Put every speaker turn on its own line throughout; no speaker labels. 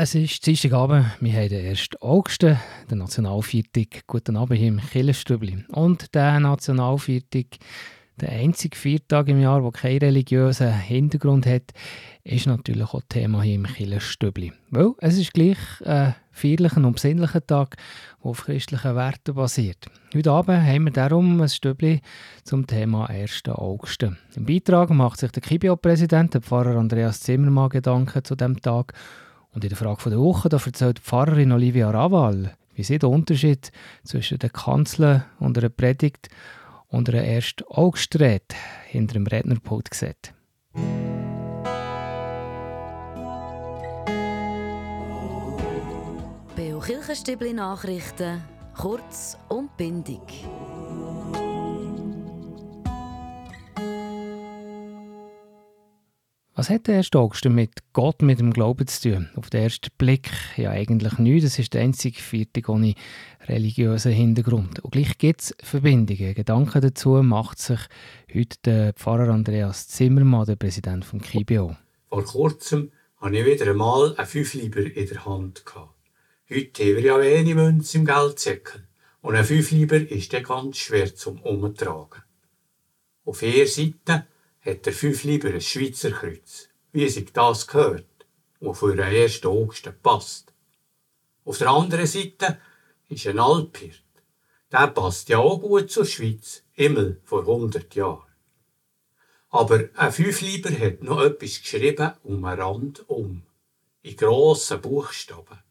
Es ist Dienstagabend, wir haben den 1. August, den Nationalviertag. Guten Abend hier im Killerstübli. Und der Nationalviertag, der einzige Viertag im Jahr, der keinen religiösen Hintergrund hat, ist natürlich auch Thema hier im Killerstübli. Weil es ist gleich ein feierlicher und besinnlicher Tag, der auf christlichen Werten basiert. Heute Abend haben wir darum ein Stübli zum Thema 1. August. Im Beitrag macht sich der Kibio-Präsident, der Pfarrer Andreas Zimmermann, Gedanken zu dem Tag und in der Frage der Woche da erzählt Pfarrerin Olivia Raval, wie sie den Unterschied zwischen der Kanzel und einer Predigt und einer ersten Augsträt hinter dem Rednerpult sieht.
Beo Kirchenstübli Nachrichten, kurz und bindig.
Was hat der erste August mit Gott, mit dem Glauben zu tun? Auf den ersten Blick ja eigentlich nichts. Das ist der einzige Viertag ohne religiösen Hintergrund. Und gleich gibt es Verbindungen. Gedanken dazu macht sich heute der Pfarrer Andreas Zimmermann, der Präsident vom KIBO.
Vor kurzem hatte ich wieder einmal ein Fünfliber in der Hand. Heute haben wir ja wenig Münze im Geldsäckel. Und ein Fünfliber ist dann ganz schwer zum Umtragen. Auf vier Seiten hat der Fünfliber ein Schweizer Kreuz, wie sich das gehört, und für den 1. August passt. Auf der anderen Seite ist ein Alphirt. Der passt ja auch gut zur Schweiz, immer vor 100 Jahren. Aber ein Fünfliber hat noch etwas geschrieben um den Rand um, in grossen Buchstaben.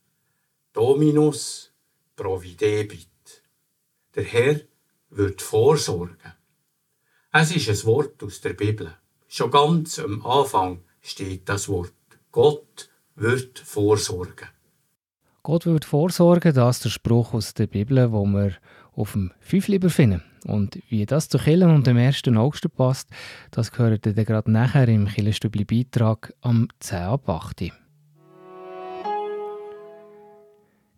Dominus providebit. Der Herr wird vorsorgen. Es ist ein Wort aus der Bibel. Schon ganz am Anfang steht das Wort. Gott wird vorsorgen.
Gott wird vorsorgen, das ist der Spruch aus der Bibel, wo wir auf dem Fünfliber finden. Und wie das zu Killen und dem 1. August passt, das gehört dann gerade nachher im Killenstübli-Beitrag am 10 ab 8.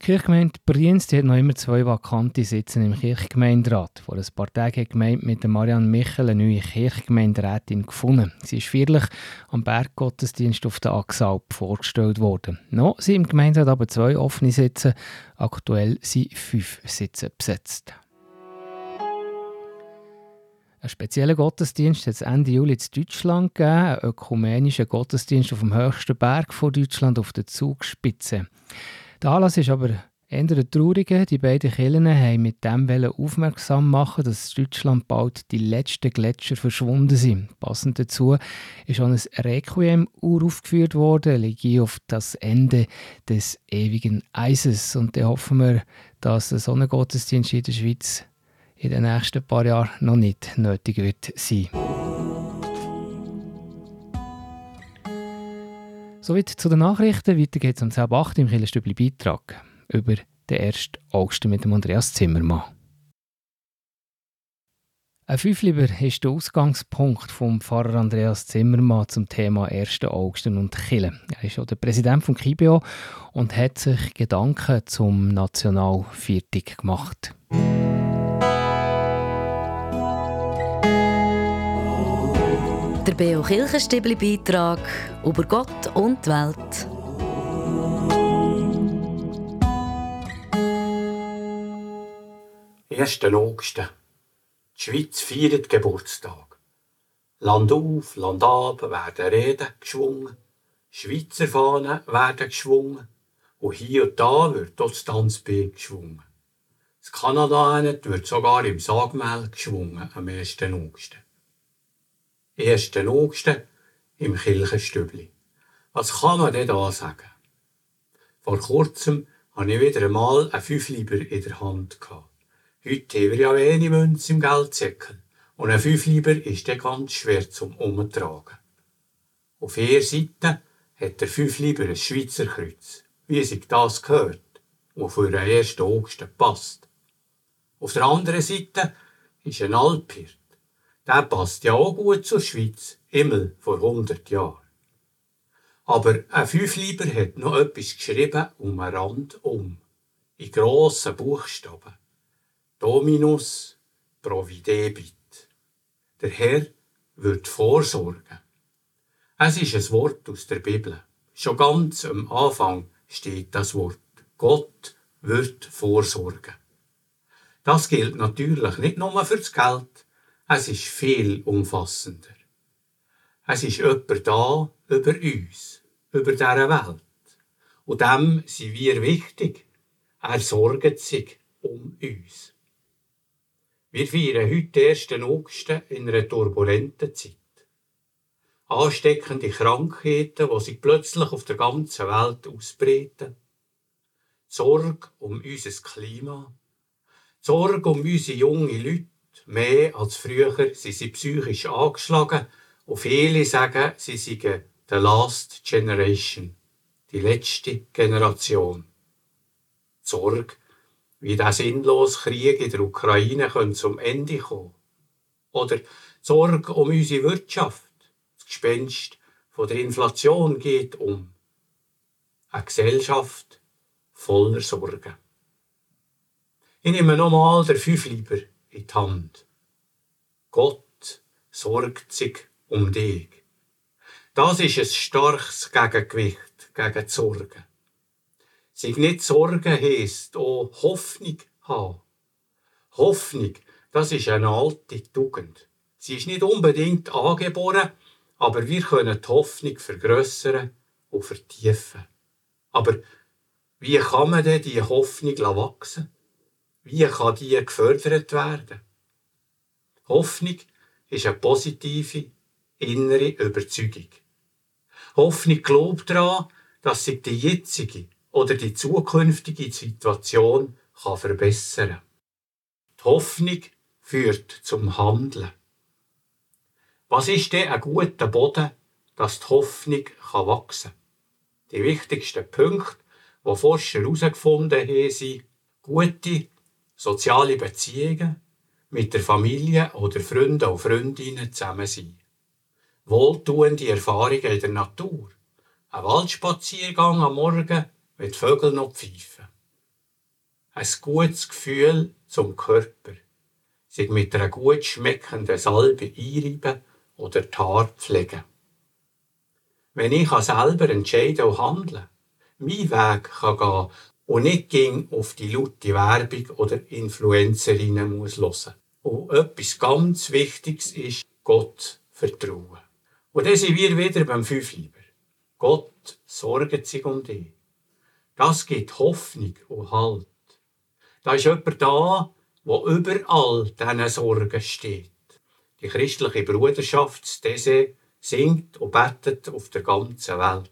Die Kirchgemeinde Brienz die hat noch immer zwei vakante Sitze im Kirchgemeinderat. Vor ein paar Tagen hat die Gemeinde mit Marianne Michel eine neue Kirchgemeinderätin gefunden. Sie ist feierlich am Berggottesdienst auf der Axalp vorgestellt worden. Noch sind im Gemeinderat aber zwei offene Sitze. Aktuell sind fünf Sitze besetzt. Einen speziellen Gottesdienst hat es Ende Juli in Deutschland gegeben, einen ökumenischen Gottesdienst auf dem höchsten Berg von Deutschland, auf der Zugspitze. Der Anlass ist aber eher trauriger. Die beiden Kirchen haben mit dem aufmerksam machen, dass in Deutschland bald die letzten Gletscher verschwunden sind. Passend dazu ist auch ein Requiem aufgeführt worden, Elegie auf das Ende des ewigen Eises. Und da hoffen wir, dass so ein Gottesdienst in der Schweiz in den nächsten paar Jahren noch nicht nötig wird sein. Soweit zu den Nachrichten. Weiter geht es um 10 8 im Killerstübli Beitrag über den 1. August mit dem Andreas Zimmermann. Ein Fünfliber ist der Ausgangspunkt vom Pfarrer Andreas Zimmermann zum Thema 1. August und Kille. Er ist auch der Präsident von KIBO und hat sich Gedanken zum Nationalviertag gemacht.
Der Beo Kirchenstibli Beitrag über Gott und die Welt.
Ersten August. Die Schweiz feiert Geburtstag. Land auf, Land ab werden Reden geschwungen. Schweizer Fahnen werden geschwungen. Und hier und da wird auch das Tanzbein geschwungen. Das Kanada wird sogar im Sagmehl geschwungen am 1. August. 1. August im Kirchenstübli. Was kann man denn da sagen? Vor kurzem hatte ich wieder einmal ein Fünfliber in der Hand. Heute haben wir ja wenig Münze im Geldsäckel. Und ein Fünfliber ist dann ganz schwer zum Umtragen. Auf vier Seiten hat der Fünfliber ein Schweizer Kreuz, wie sich das gehört, und für den 1. August passt. Auf der anderen Seite ist ein Alphirt. Der passt ja auch gut zur Schweiz, immer vor 100 Jahren. Aber ein Fünfliber hat noch etwas geschrieben um den Rand um, in grossen Buchstaben. Dominus providebit. Der Herr wird vorsorgen. Es ist ein Wort aus der Bibel. Schon ganz am Anfang steht das Wort. Gott wird vorsorgen. Das gilt natürlich nicht nur fürs Geld, es ist viel umfassender. Es ist jemand da über uns, über diese Welt. Und dem sind wir wichtig. Er sorgt sich um uns. Wir feiern heute den 1. August in einer turbulenten Zeit. Ansteckende Krankheiten, die sich plötzlich auf der ganzen Welt ausbreiten. Sorge um unser Klima. Sorge um unsere jungen Leute. Mehr als früher sind sie psychisch angeschlagen und viele sagen, sie seien the last generation, die letzte Generation. Sorge wie der sinnlose Krieg in der Ukraine zum Ende kommen Oder Sorge um unsere Wirtschaft. Das Gespenst von der Inflation geht um. Eine Gesellschaft voller Sorgen. Ich nehme nochmal der Fünfliber in die Hand. Gott sorgt sich um dich. Das ist ein starkes Gegengewicht gegen die Sorgen. Sich nicht Sorgen heisst auch Hoffnung haben. Hoffnung, das ist eine alte Tugend. Sie ist nicht unbedingt angeboren, aber wir können die Hoffnung vergrößern und vertiefen. Aber wie kann man denn diese Hoffnung wachsen? Wie kann die gefördert werden? Hoffnung ist eine positive innere Überzeugung. Hoffnung glaubt daran, dass sich die jetzige oder die zukünftige Situation kann verbessern kann. Die Hoffnung führt zum Handeln. Was ist denn ein guter Boden, dass die Hoffnung kann wachsen kann? Die wichtigsten Punkte, die Forscher herausgefunden haben, sind gute soziale Beziehungen mit der Familie oder Freunden und Freundinnen zusammen sein. Wohltuende Erfahrungen in der Natur. Ein Waldspaziergang am Morgen mit Vögeln noch pfeifen. Ein gutes Gefühl zum Körper. Sich mit einer gut schmeckenden Salbe einreiben oder die Haare pflegen. Wenn ich selber entscheiden und handeln, mein Weg kann gehen und nicht ging auf die laute Werbung oder Influencerinnen muss hören. Und etwas ganz Wichtiges ist Gott vertrauen. Und dann sind wir wieder beim Fünfliber. Gott sorgt sich um dich. Das gibt Hoffnung und Halt. Da ist jemand da, wo überall diesen Sorgen steht. Die christliche Bruderschaft Dese singt und betet auf der ganzen Welt.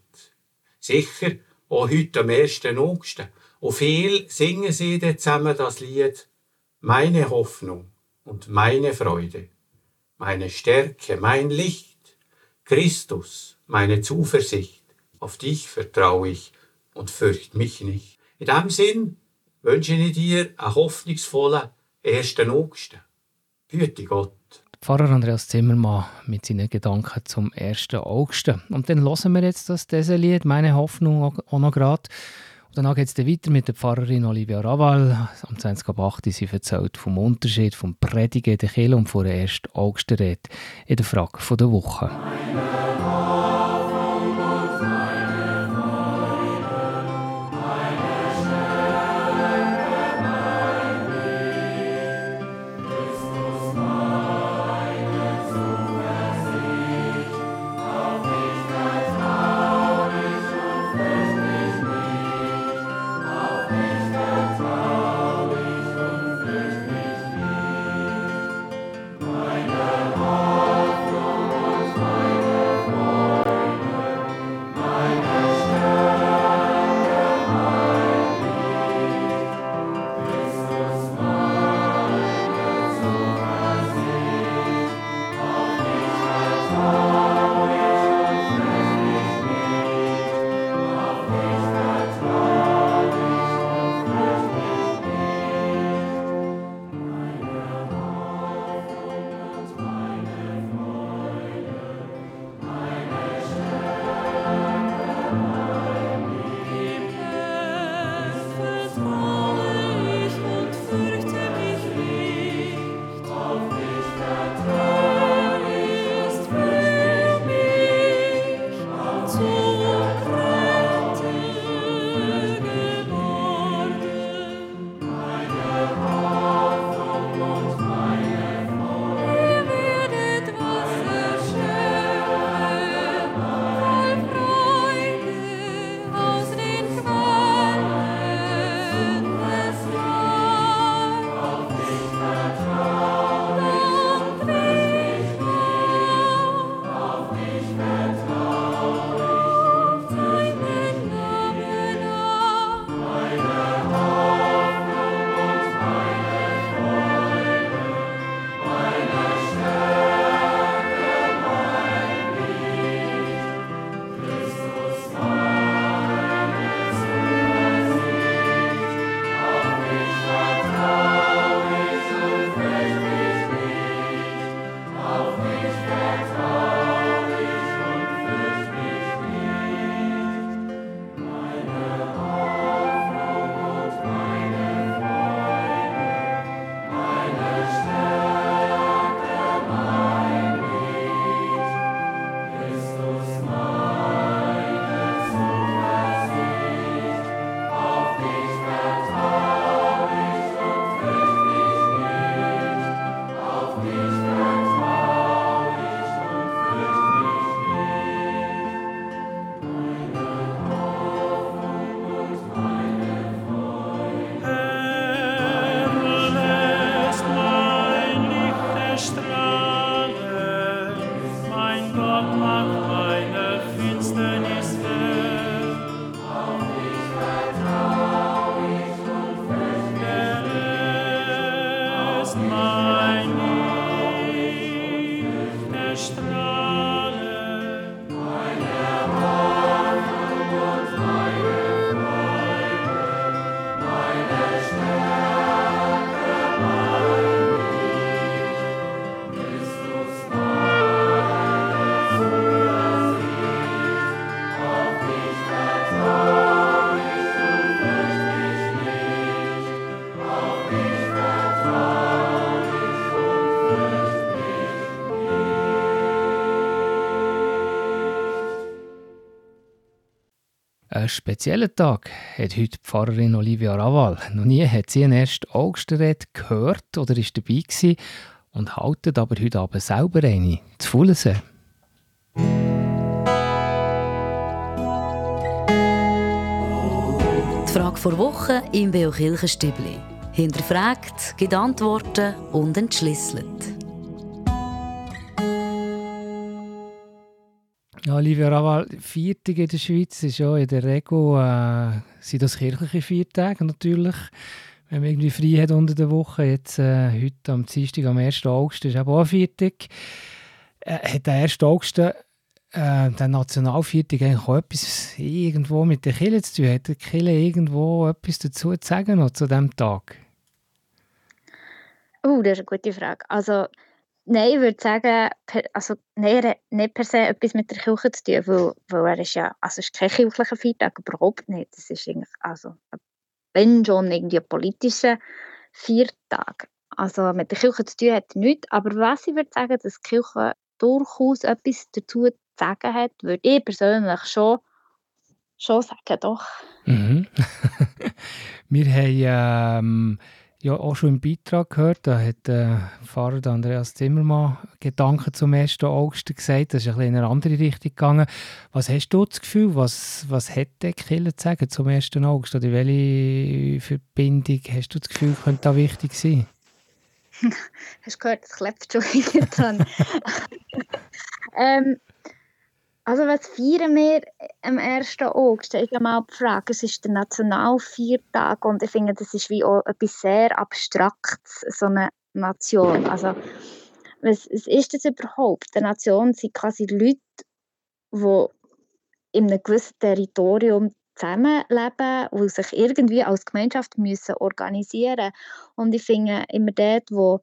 Sicher auch heute am 1. August. Und viel singen sie dann zusammen das Lied Meine Hoffnung und meine Freude, meine Stärke, mein Licht, Christus, meine Zuversicht, auf dich vertraue ich und fürcht mich nicht. In diesem Sinn wünsche ich dir einen hoffnungsvollen 1. August. Güte Gott.
Pfarrer Andreas Zimmermann mit seinen Gedanken zum 1. August. Und dann hören wir jetzt das Lied, meine Hoffnung auch noch gerade. Und danach geht es weiter mit der Pfarrerin Olivia Raval. Am 20.08. sie erzählt vom Unterschied vom Predigen der Kirche und vor der 1. August in der Frage der Woche. Einen speziellen Tag hat heute die Pfarrerin Olivia Raval. Noch nie hat sie einen 1. August gehört oder ist dabei gewesen und haltet aber heute Abend selber eine, zu Fullensee.
Die Frage vor Woche im Beo Kirchenstübli. Hinterfragt, gibt Antworten und entschlüsselt.
Ja, Olivia Raval, Viertag in der Schweiz ist ja in der Regel äh, sind das kirchliche Viertage natürlich. Wenn man irgendwie frei hat unter der Woche, jetzt äh, heute am Dienstag, am 1. August, ist eben auch ein Viertag. Äh, hat der 1. August, äh, der Nationalviertag, eigentlich auch etwas irgendwo mit der Kirche zu tun? Hat die Kirche irgendwo etwas dazu zu sagen noch zu diesem Tag?
Oh, das ist eine gute Frage. Also Nein, ich würde sagen, also, nein, er hat nicht per se etwas mit der Kirche zu tun, weil, weil er ist ja, also ist kein kirchlicher Feiertag, überhaupt nicht. Es ist eigentlich, also, wenn schon irgendwie ein politischer Feiertag. Also mit der Kirche zu tun hat er nichts, aber was ich würde sagen, dass die Kirche durchaus etwas dazu zu sagen hat, würde ich persönlich schon, schon sagen, doch.
Mhm. Wir haben... Ähm ja auch schon im Beitrag gehört, da hat der Pfarrer Andreas Zimmermann Gedanken zum 1. August gesagt, das ist ein bisschen in eine andere Richtung gegangen. Was hast du das Gefühl, was, was hätte Killer zu sagen zum 1. August oder welche Verbindung hast du das Gefühl, könnte da wichtig sein?
hast du gehört, es klebt schon wieder dran. ähm, also was feiern wir am 1. August? Ich habe mal gefragt, es ist der Nationalviertag und ich finde, das ist wie auch etwas sehr Abstraktes, so eine Nation. Also was, was ist das überhaupt? Eine Nation sind quasi Leute, die in einem gewissen Territorium zusammenleben und sich irgendwie als Gemeinschaft müssen organisieren Und ich finde, immer dort, wo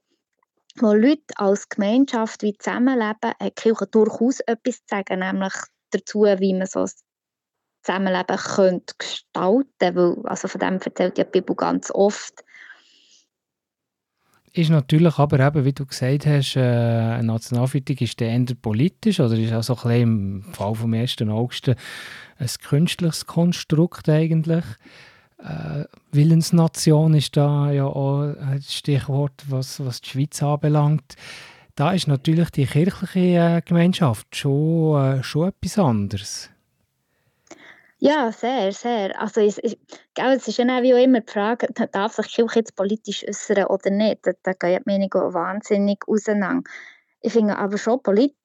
wo Leute als Gemeinschaft wie zusammenleben, hat die Kirche durchaus etwas zu sagen, nämlich dazu, wie man so Zusammenleben könnte gestalten könnte. Also von dem erzählt ja die Bibel ganz oft.
Ist natürlich aber eben, wie du gesagt hast, äh, eine Nationalfeiertag ist eher politisch oder ist auch ein im Fall vom 1. August ein künstliches Konstrukt eigentlich. Äh, Willensnation ist da ja auch ein Stichwort, was, was die Schweiz anbelangt. Da ist natürlich die kirchliche äh, Gemeinschaft schon, äh, schon etwas anderes.
Ja, sehr, sehr. Also es, es, es ist ja wie auch immer die Frage, darf sich die Kirche jetzt politisch äußern oder nicht? Da, da gehen die Meinungen wahnsinnig auseinander. Ich finde aber schon, Politik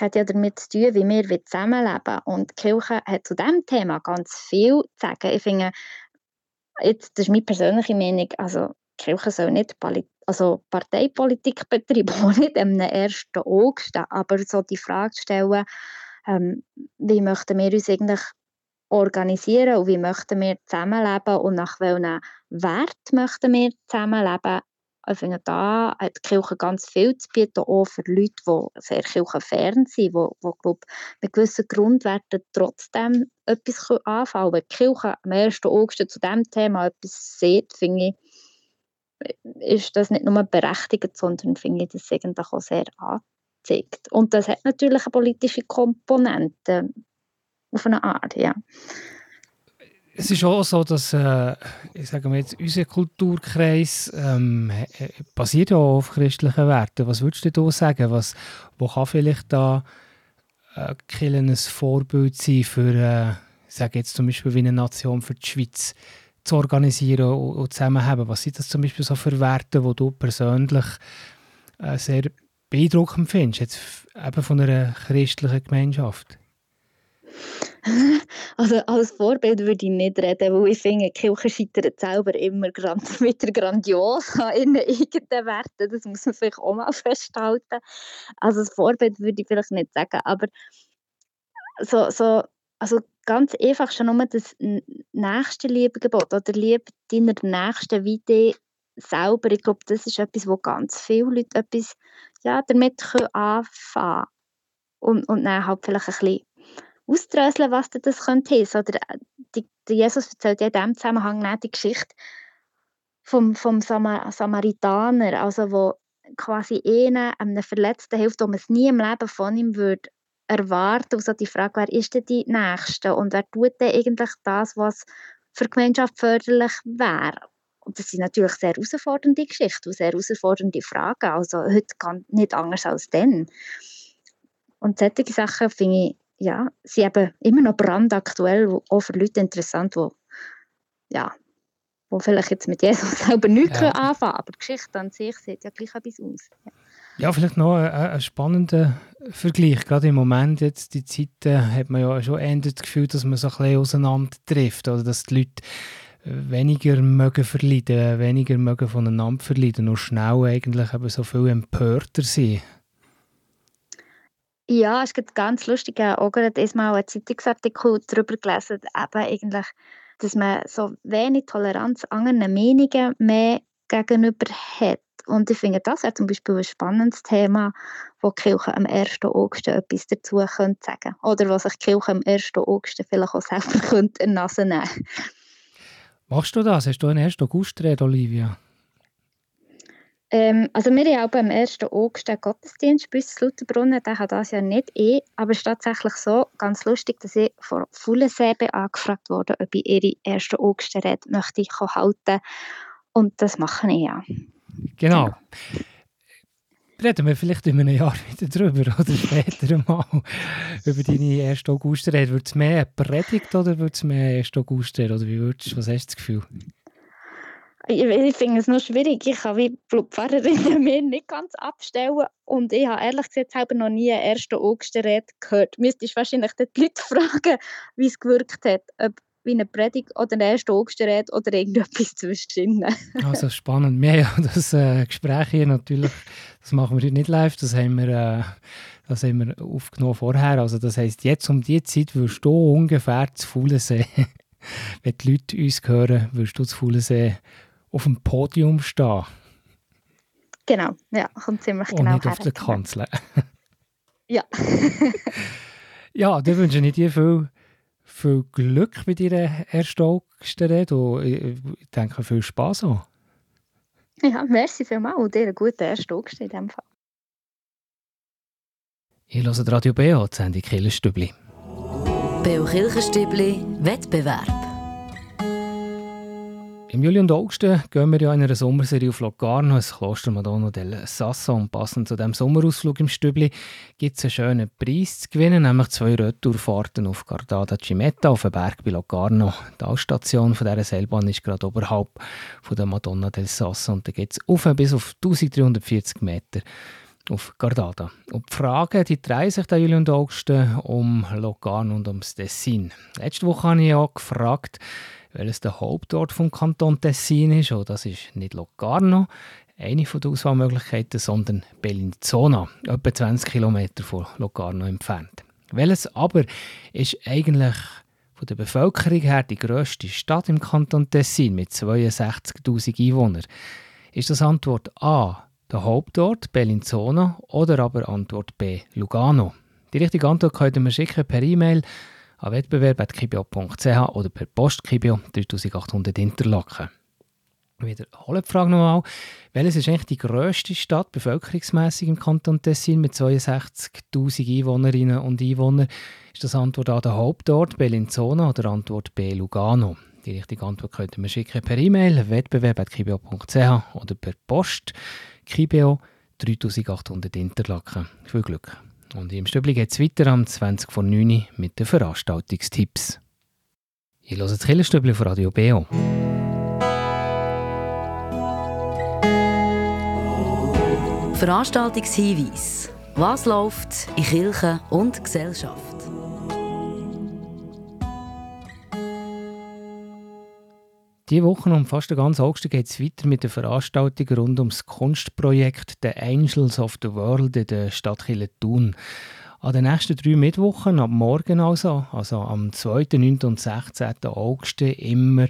hat ja damit zu tun, wie wir zusammenleben. Und die Kirche hat zu diesem Thema ganz viel zu sagen. Ich finde, Jetzt, das ist meine persönliche Meinung, also die Kirche soll nicht Poli also Parteipolitik betreiben, auch nicht am 1. August, aber so die Frage stellen, ähm, wie möchten wir uns eigentlich organisieren und wie möchten wir zusammenleben und nach welchen Wert möchten wir zusammenleben, ich finde, da hat die Kirche ganz viel zu bieten, auch für Leute, die sehr kirchenfern sind, die, die glaube mit gewissen Grundwerten trotzdem etwas anfangen können. Wenn die Kirche am 1. August zu diesem Thema etwas sieht, finde ich, ist das nicht nur berechtigt, sondern finde ich das eigentlich auch sehr angezeigt. Und das hat natürlich eine politische Komponente auf eine Art, ja
es ist auch so, dass äh, ich sage mal jetzt, unser Kulturkreis ähm, basiert ja auf christlichen Werten. Was würdest du da sagen? Was, wo kann vielleicht da äh, ein Vorbild sein für, äh, ich sage jetzt zum Beispiel wie eine Nation für die Schweiz zu organisieren und, und zusammenhaben? Was sind das zum Beispiel so für Werte, die du persönlich äh, sehr beeindruckend findest, jetzt eben von einer christlichen Gemeinschaft?
Also als Vorbild würde ich nicht reden, weil ich finde, Kirche scheitert selber immer grand, wieder grandios an ihren eigenen Werten. Das muss man vielleicht auch mal festhalten. Also als Vorbild würde ich vielleicht nicht sagen, aber so, so, also ganz einfach schon nur das nächste Liebegebot oder Liebe deiner Nächsten wie dich selber. Ich glaube, das ist etwas, wo ganz viele Leute etwas ja, damit anfangen können. Und, und dann halt vielleicht ein bisschen ausdröseln, was das könnte. Oder äh, die, die Jesus erzählt ja in diesem Zusammenhang nicht die Geschichte vom, vom Samar Samaritaner, also wo quasi einen, einem Verletzten hilft, man es nie im Leben von ihm würde erwarten. Also die Frage, wer ist denn die Nächste und wer tut denn eigentlich das, was für die Gemeinschaft förderlich wäre. Und das sind natürlich sehr herausfordernde Geschichten und sehr herausfordernde Fragen. Also heute kann nicht anders als dann. Und solche Sachen finde ich, ja, sind eben immer noch brandaktuell, auch für Leute interessant, die, ja, wo vielleicht jetzt mit Jesus selber nichts ja. anfangen aber die Geschichte an sich sieht ja gleich etwas aus. Ja.
Ja, vielleicht noch ein, ein, spannender Vergleich. Gerade im Moment, jetzt die Zeit, äh, hat man ja schon eher das Gefühl, dass man so ein bisschen auseinander trifft oder dass die Leute weniger mögen verleiden, weniger mögen voneinander verleiden und schnell eigentlich eben so viel empörter sind.
Ja, es gibt ganz lustig, auch gerade mal einen Zeitungsartikel darüber gelesen, eben eigentlich, dass man so wenig Toleranz anderen Meinungen mehr gegenüber hat. Und ich finde, das wäre zum Beispiel ein spannendes Thema, wo die Kirche am 1. August etwas dazu sagen könnte. Oder was sich die Kirche am 1. August vielleicht auch selber in die Nase nehmen
Machst du das? Hast du einen 1. August reden, Olivia?
Ähm, also wir haben auch am 1. August einen Gottesdienst bei uns in Lauterbrunnen. Den hat das ja nicht eh, aber es ist tatsächlich so, ganz lustig, dass ich von Fullensebe angefragt wurde, ob ich ihre 1. August-Rede möchte ich halten Und das mache ich ja.
Genau. genau. Reden wir vielleicht in einem Jahr wieder drüber oder später mal über deine 1. August reden. Wird es mehr eine Predigt oder wird es mehr 1. August reden? Oder wie würdest, was hast du das Gefühl?
Ich, finde es noch schwierig. Ich kann wie Pfarrerin mir nicht ganz abstellen. Und ich habe ehrlich gesagt selber noch nie eine 1. August-Rede gehört. Müsstest wahrscheinlich die Leute fragen, wie es gewirkt hat. Ob wie eine Predigt oder eine erste Augustgerät oder irgendetwas zwischen.
also spannend. Wir haben ja das äh, Gespräch hier natürlich, das machen wir nicht live, das haben wir, äh, das haben wir aufgenommen vorher. Also das heisst, jetzt um die Zeit wirst du ungefähr zu Fuhlensee, wenn die Leute uns hören, wirst du zu Fuhlensee auf dem Podium stehen.
Genau, ja, kommt ziemlich
Und
genau
nicht auf der Kanzel.
ja.
ja, dann wünsche ich dir viel viel Glück mit deiner ersten August-Rede und ich denke, viel Spass auch.
Ja, merci vielmals und dir einen guten ersten August in diesem Fall.
Ich höre Radio BO, die Sendung Kirchenstübli.
BO Kirchenstübli Wettbewerb.
Im Juli und August gehen wir ja in einer Sommerserie auf Locarno, das Kloster Madonna del Sasso. Und passend zu diesem Sommerausflug im Stübli gibt es einen schönen Preis zu gewinnen, nämlich zwei Retourfahrten auf Gardada Cimetta auf den Berg bei Locarno. Die Ausstation von dieser Seilbahn ist gerade oberhalb von der Madonna del Sasso und da geht es auf bis auf 1340 Meter auf Gardada. Und die Fragen die drehen sich Juli und August um Locarno und ums Tessin. Letzte Woche habe ich ja gefragt, welches der Hauptort vom Kanton Tessin ist. Und das ist nicht Locarno, eine den Auswahlmöglichkeiten, sondern Bellinzona, etwa 20 Kilometer von Locarno entfernt. Welches aber ist eigentlich von der Bevölkerung her die grösste Stadt im Kanton Tessin mit 62.000 Einwohnern? Ist das Antwort A der Hauptort Bellinzona oder aber Antwort B Lugano? Die richtige Antwort könnt ihr mir schicken per E-Mail an wettbewerb.kibio.ch oder per Post Kibio 3800 Interlaken. Wiederhole die Frage nochmal. Welches ist eigentlich die grösste Stadt bevölkerungsmässig im Kanton Tessin mit 62.000 Einwohnerinnen und Einwohnern? Ist das Antwort A der Hauptort Bellinzona oder Antwort B Lugano? Die richtige Antwort könnt ihr mir schicken per E-Mail wettbewerb.kibio.ch oder per Post Kibio 3800 Interlaken. Viel Glück! Und im Stübli geht es weiter am 20 vor 9 mit den Veranstaltungstipps. Ich höre das Killerstübli von Radio BO.
Veranstaltungshinweis. Was läuft in Kirche und Gesellschaft?
Diese Woche um fast den ganzen August geht es weiter mit der Veranstaltung rund ums Kunstprojekt The Angels of the World in der Stadt Thun. An den nächsten drei Mittwochen, ab morgen also, also am 2., 9. und 16. August, immer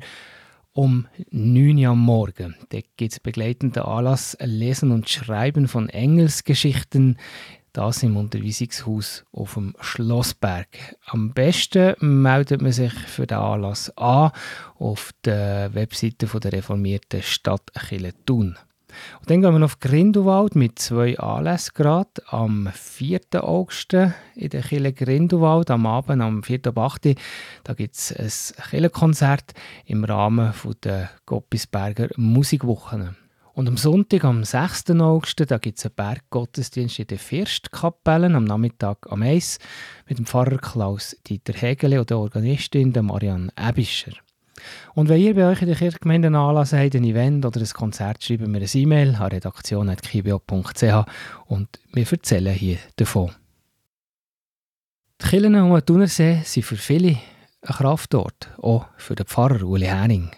um 9 Uhr am Morgen. Da gibt es begleitenden Anlass Lesen und Schreiben von Engelsgeschichten das im Unterweisungshaus auf dem Schlossberg. Am besten meldet man sich für den Anlass an auf der Webseite der reformierten Stadt Thun. Und dann gehen wir auf Grindelwald mit zwei Anlässen. Am 4. August in der Kille Grindelwald, am Abend, am 4. ab 8. Da gibt es ein Kirchenkonzert im Rahmen der Goppisberger Musikwochen. Und am Sonntag, am 6. August, da gibt es einen Berggottesdienst in der Firstkapelle am Nachmittag am 1 mit dem Pfarrer Klaus Dieter Hegele und der Organistin Marianne Ebischer. Und wenn ihr bei euch in der Kirchgemeinde einen Anlass habt, ein Event oder ein Konzert, schreibt mir eine E-Mail an redaktion.kibio.ch und wir erzählen hier davon. Die Kirchen um den Thunersee sind für viele ein Kraftort, auch für den Pfarrer Uli Henning.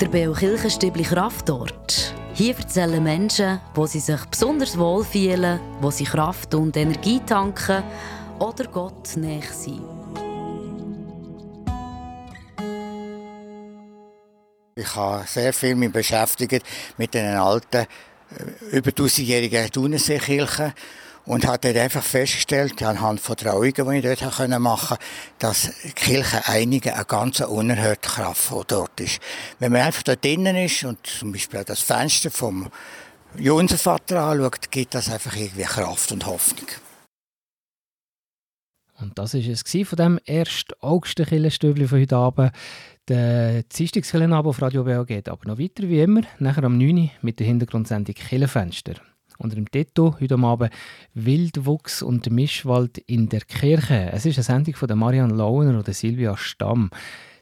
Der Beokirchenstübli Kraftort. Hier erzählen Menschen, wo sie sich besonders wohlfühlen, wo sie Kraft und Energie tanken oder Gott näher sein.
Ich habe sehr viel mich beschäftigt mit den alten, äh, über 1000-jährigen Thunerseekirchen und habe dort einfach festgestellt, anhand von Trauungen, die ich dort machen konnte, dass die Kirche einige eine ganz unerhörte Kraft die dort ist. Wenn man einfach dort drinnen ist und zum Beispiel das Fenster vom Josefvater anschaut, gibt das einfach irgendwie Kraft und Hoffnung.
Und das war es von dem ersten August-Killenstübli von heute Abend. Der Dienstagskillenabend auf Radio BO geht aber noch weiter wie immer, nachher am 9 Uhr mit der Hintergrundsendung Killenfenster. Unter dem Titel heute Abend Wildwuchs und Mischwald in der Kirche. Es ist eine Sendung von Marianne Launer und Silvia Stamm.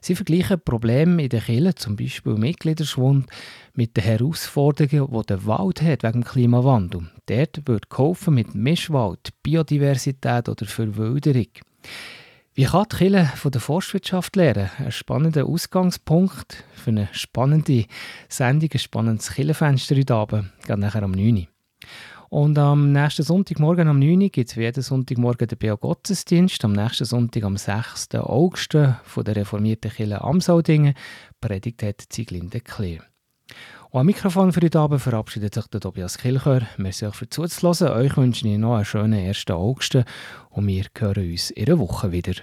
Sie vergleichen Probleme in der Kirche, zum Beispiel Mitgliederschwund, mit den Herausforderungen, die der Wald hat wegen dem Klimawandel. Dort wird geholfen mit Mischwald, Biodiversität oder Verwilderung. Wie kann die Kirche von der Forstwirtschaft lernen? Ein spannender Ausgangspunkt für eine spannende Sendung, ein spannendes Kirchenfenster heute Abend, geht nachher am 9 Uhr. Und am nächsten Sonntagmorgen um 9 Uhr gibt es wie jeden Sonntagmorgen den BO Gottesdienst. Am nächsten Sonntag, am 6. August, von der reformierten Kirche Amsaldingen, predigt hat Zieglinde Kleer. Und am Mikrofon für heute Abend verabschiedet sich der Tobias Kilchör. Merci euch für zuzuhören. Euch wünsche ich noch einen schönen 1. August und wir hören uns in einer Woche wieder.